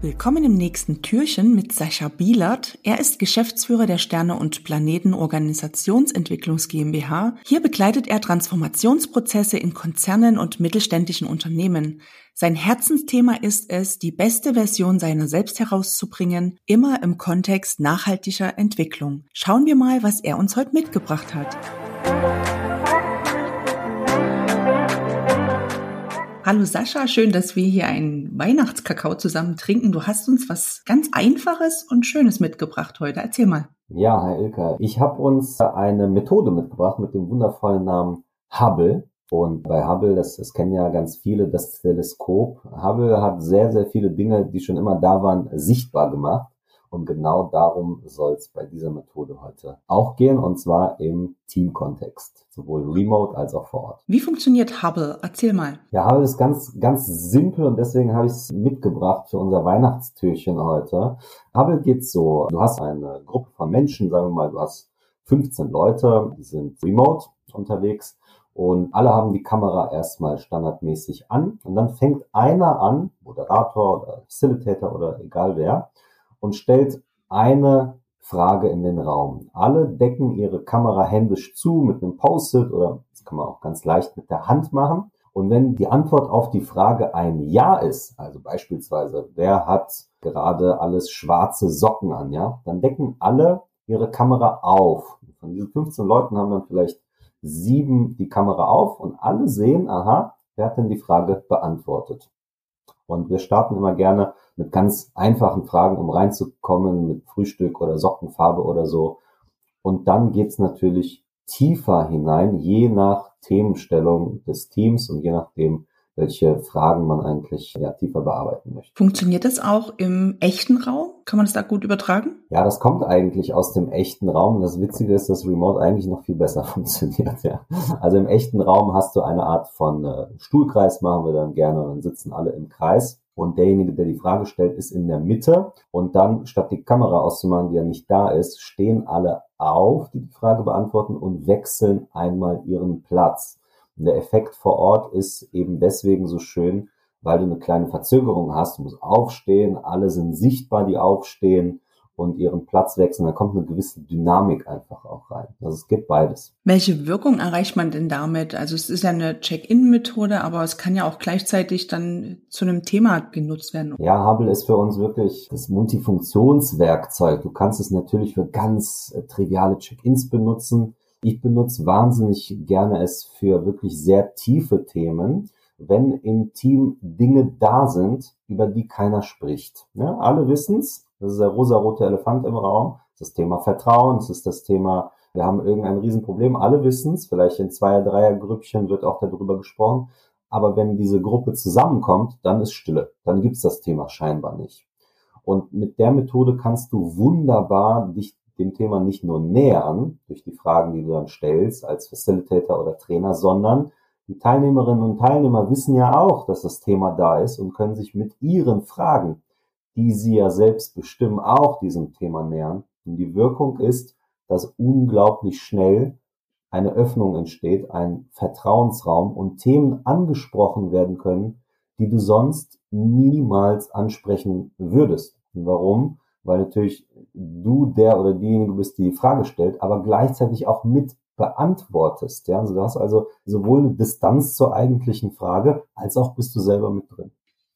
Willkommen im nächsten Türchen mit Sascha Bielert. Er ist Geschäftsführer der Sterne- und Planeten Organisationsentwicklungs GmbH. Hier begleitet er Transformationsprozesse in Konzernen und mittelständischen Unternehmen. Sein Herzensthema ist es, die beste Version seiner selbst herauszubringen, immer im Kontext nachhaltiger Entwicklung. Schauen wir mal, was er uns heute mitgebracht hat. Hallo Sascha, schön, dass wir hier einen Weihnachtskakao zusammen trinken. Du hast uns was ganz Einfaches und Schönes mitgebracht heute. Erzähl mal. Ja, Herr Ilka, ich habe uns eine Methode mitgebracht mit dem wundervollen Namen Hubble. Und bei Hubble, das, das kennen ja ganz viele, das Teleskop. Hubble hat sehr, sehr viele Dinge, die schon immer da waren, sichtbar gemacht. Und genau darum soll es bei dieser Methode heute auch gehen, und zwar im Teamkontext, sowohl remote als auch vor Ort. Wie funktioniert Hubble? Erzähl mal. Ja, Hubble ist ganz, ganz simpel und deswegen habe ich es mitgebracht für unser Weihnachtstürchen heute. Hubble geht so, du hast eine Gruppe von Menschen, sagen wir mal, du hast 15 Leute, die sind remote unterwegs und alle haben die Kamera erstmal standardmäßig an und dann fängt einer an, Moderator oder Facilitator oder egal wer, und stellt eine Frage in den Raum. Alle decken ihre Kamera händisch zu mit einem Post-it oder das kann man auch ganz leicht mit der Hand machen. Und wenn die Antwort auf die Frage ein Ja ist, also beispielsweise, wer hat gerade alles schwarze Socken an, ja, dann decken alle ihre Kamera auf. Von diesen 15 Leuten haben dann vielleicht sieben die Kamera auf und alle sehen, aha, wer hat denn die Frage beantwortet? Und wir starten immer gerne mit ganz einfachen Fragen, um reinzukommen, mit Frühstück oder Sockenfarbe oder so. Und dann geht's natürlich tiefer hinein, je nach Themenstellung des Teams und je nachdem, welche Fragen man eigentlich ja, tiefer bearbeiten möchte. Funktioniert das auch im echten Raum? Kann man das da gut übertragen? Ja, das kommt eigentlich aus dem echten Raum. Das Witzige ist, dass Remote eigentlich noch viel besser funktioniert. Ja. Also im echten Raum hast du eine Art von äh, Stuhlkreis, machen wir dann gerne, und dann sitzen alle im Kreis. Und derjenige, der die Frage stellt, ist in der Mitte. Und dann, statt die Kamera auszumachen, die ja nicht da ist, stehen alle auf, die die Frage beantworten und wechseln einmal ihren Platz. Und der Effekt vor Ort ist eben deswegen so schön, weil du eine kleine Verzögerung hast. Du musst aufstehen, alle sind sichtbar, die aufstehen und ihren Platz wechseln. Da kommt eine gewisse Dynamik einfach auch rein. Also es gibt beides. Welche Wirkung erreicht man denn damit? Also es ist ja eine Check-in-Methode, aber es kann ja auch gleichzeitig dann zu einem Thema genutzt werden. Ja, Hubble ist für uns wirklich das Multifunktionswerkzeug. Du kannst es natürlich für ganz äh, triviale Check-ins benutzen. Ich benutze wahnsinnig gerne es für wirklich sehr tiefe Themen, wenn im Team Dinge da sind, über die keiner spricht. Ja, alle wissen's, das ist der rosarote Elefant im Raum, das Thema Vertrauen, das ist das Thema, wir haben irgendein Riesenproblem, alle wissen's, vielleicht in Zweier-, Dreier-Grüppchen wird auch darüber gesprochen, aber wenn diese Gruppe zusammenkommt, dann ist Stille, dann gibt's das Thema scheinbar nicht. Und mit der Methode kannst du wunderbar dich dem Thema nicht nur nähern durch die Fragen, die du dann stellst als Facilitator oder Trainer, sondern die Teilnehmerinnen und Teilnehmer wissen ja auch, dass das Thema da ist und können sich mit ihren Fragen, die sie ja selbst bestimmen, auch diesem Thema nähern. Und die Wirkung ist, dass unglaublich schnell eine Öffnung entsteht, ein Vertrauensraum und Themen angesprochen werden können, die du sonst niemals ansprechen würdest. Und warum? Weil natürlich du der oder diejenige bist, die die Frage stellt, aber gleichzeitig auch mit beantwortest. Ja? Also du hast also sowohl eine Distanz zur eigentlichen Frage, als auch bist du selber mit drin.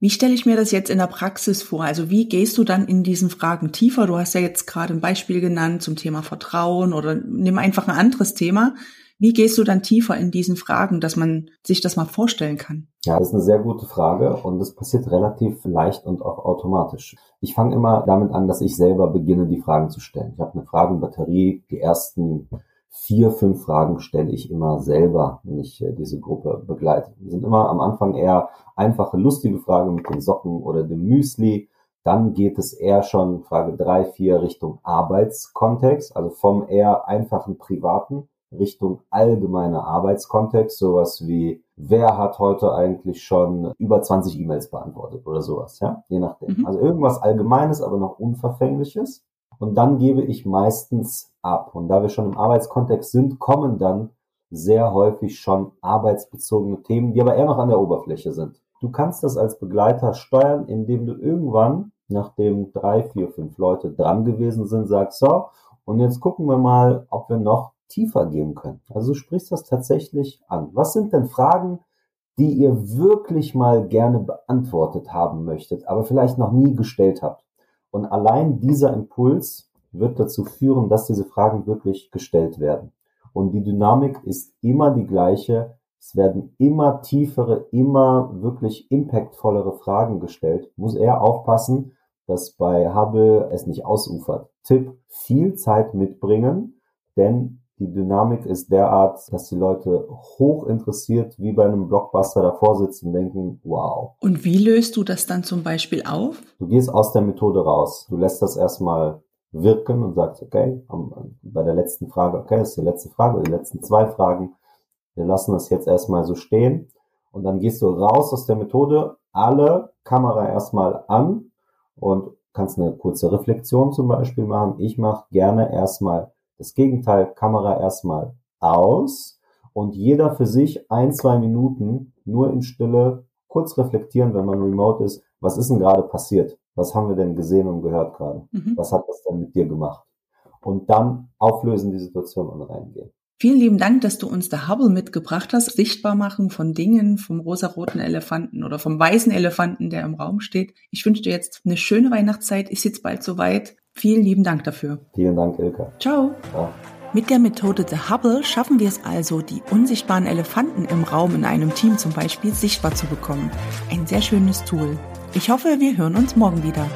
Wie stelle ich mir das jetzt in der Praxis vor? Also wie gehst du dann in diesen Fragen tiefer? Du hast ja jetzt gerade ein Beispiel genannt zum Thema Vertrauen oder nimm einfach ein anderes Thema. Wie gehst du dann tiefer in diesen Fragen, dass man sich das mal vorstellen kann? Ja, das ist eine sehr gute Frage und das passiert relativ leicht und auch automatisch. Ich fange immer damit an, dass ich selber beginne, die Fragen zu stellen. Ich habe eine Fragenbatterie. Die ersten vier, fünf Fragen stelle ich immer selber, wenn ich äh, diese Gruppe begleite. Die sind immer am Anfang eher einfache, lustige Fragen mit den Socken oder dem Müsli. Dann geht es eher schon, Frage drei, vier, Richtung Arbeitskontext, also vom eher einfachen privaten Richtung allgemeiner Arbeitskontext, sowas wie, wer hat heute eigentlich schon über 20 E-Mails beantwortet oder sowas, ja, je nachdem. Mhm. Also irgendwas Allgemeines, aber noch Unverfängliches. Und dann gebe ich meistens ab. Und da wir schon im Arbeitskontext sind, kommen dann sehr häufig schon arbeitsbezogene Themen, die aber eher noch an der Oberfläche sind. Du kannst das als Begleiter steuern, indem du irgendwann, nachdem drei, vier, fünf Leute dran gewesen sind, sagst, so, und jetzt gucken wir mal, ob wir noch tiefer gehen können. Also du sprichst das tatsächlich an. Was sind denn Fragen, die ihr wirklich mal gerne beantwortet haben möchtet, aber vielleicht noch nie gestellt habt? Und allein dieser Impuls wird dazu führen, dass diese Fragen wirklich gestellt werden. Und die Dynamik ist immer die gleiche. Es werden immer tiefere, immer wirklich impactvollere Fragen gestellt. Muss er aufpassen, dass bei Hubble es nicht ausufert. Tipp, viel Zeit mitbringen, denn die Dynamik ist derart, dass die Leute hoch interessiert wie bei einem Blockbuster davor sitzen und denken, wow. Und wie löst du das dann zum Beispiel auf? Du gehst aus der Methode raus. Du lässt das erstmal wirken und sagst, okay, bei der letzten Frage, okay, das ist die letzte Frage, die letzten zwei Fragen, wir lassen das jetzt erstmal so stehen und dann gehst du raus aus der Methode, alle Kamera erstmal an und kannst eine kurze Reflexion zum Beispiel machen. Ich mache gerne erstmal das Gegenteil, Kamera erstmal aus und jeder für sich ein, zwei Minuten nur in Stille kurz reflektieren, wenn man remote ist, was ist denn gerade passiert? was haben wir denn gesehen und gehört gerade? Mhm. Was hat das denn mit dir gemacht? Und dann auflösen die Situation und reingehen. Vielen lieben Dank, dass du uns der Hubble mitgebracht hast. Sichtbar machen von Dingen, vom rosaroten Elefanten oder vom weißen Elefanten, der im Raum steht. Ich wünsche dir jetzt eine schöne Weihnachtszeit. Ist jetzt bald soweit. Vielen lieben Dank dafür. Vielen Dank, Ilka. Ciao. Ciao. Mit der Methode The Hubble schaffen wir es also, die unsichtbaren Elefanten im Raum in einem Team zum Beispiel sichtbar zu bekommen. Ein sehr schönes Tool. Ich hoffe, wir hören uns morgen wieder.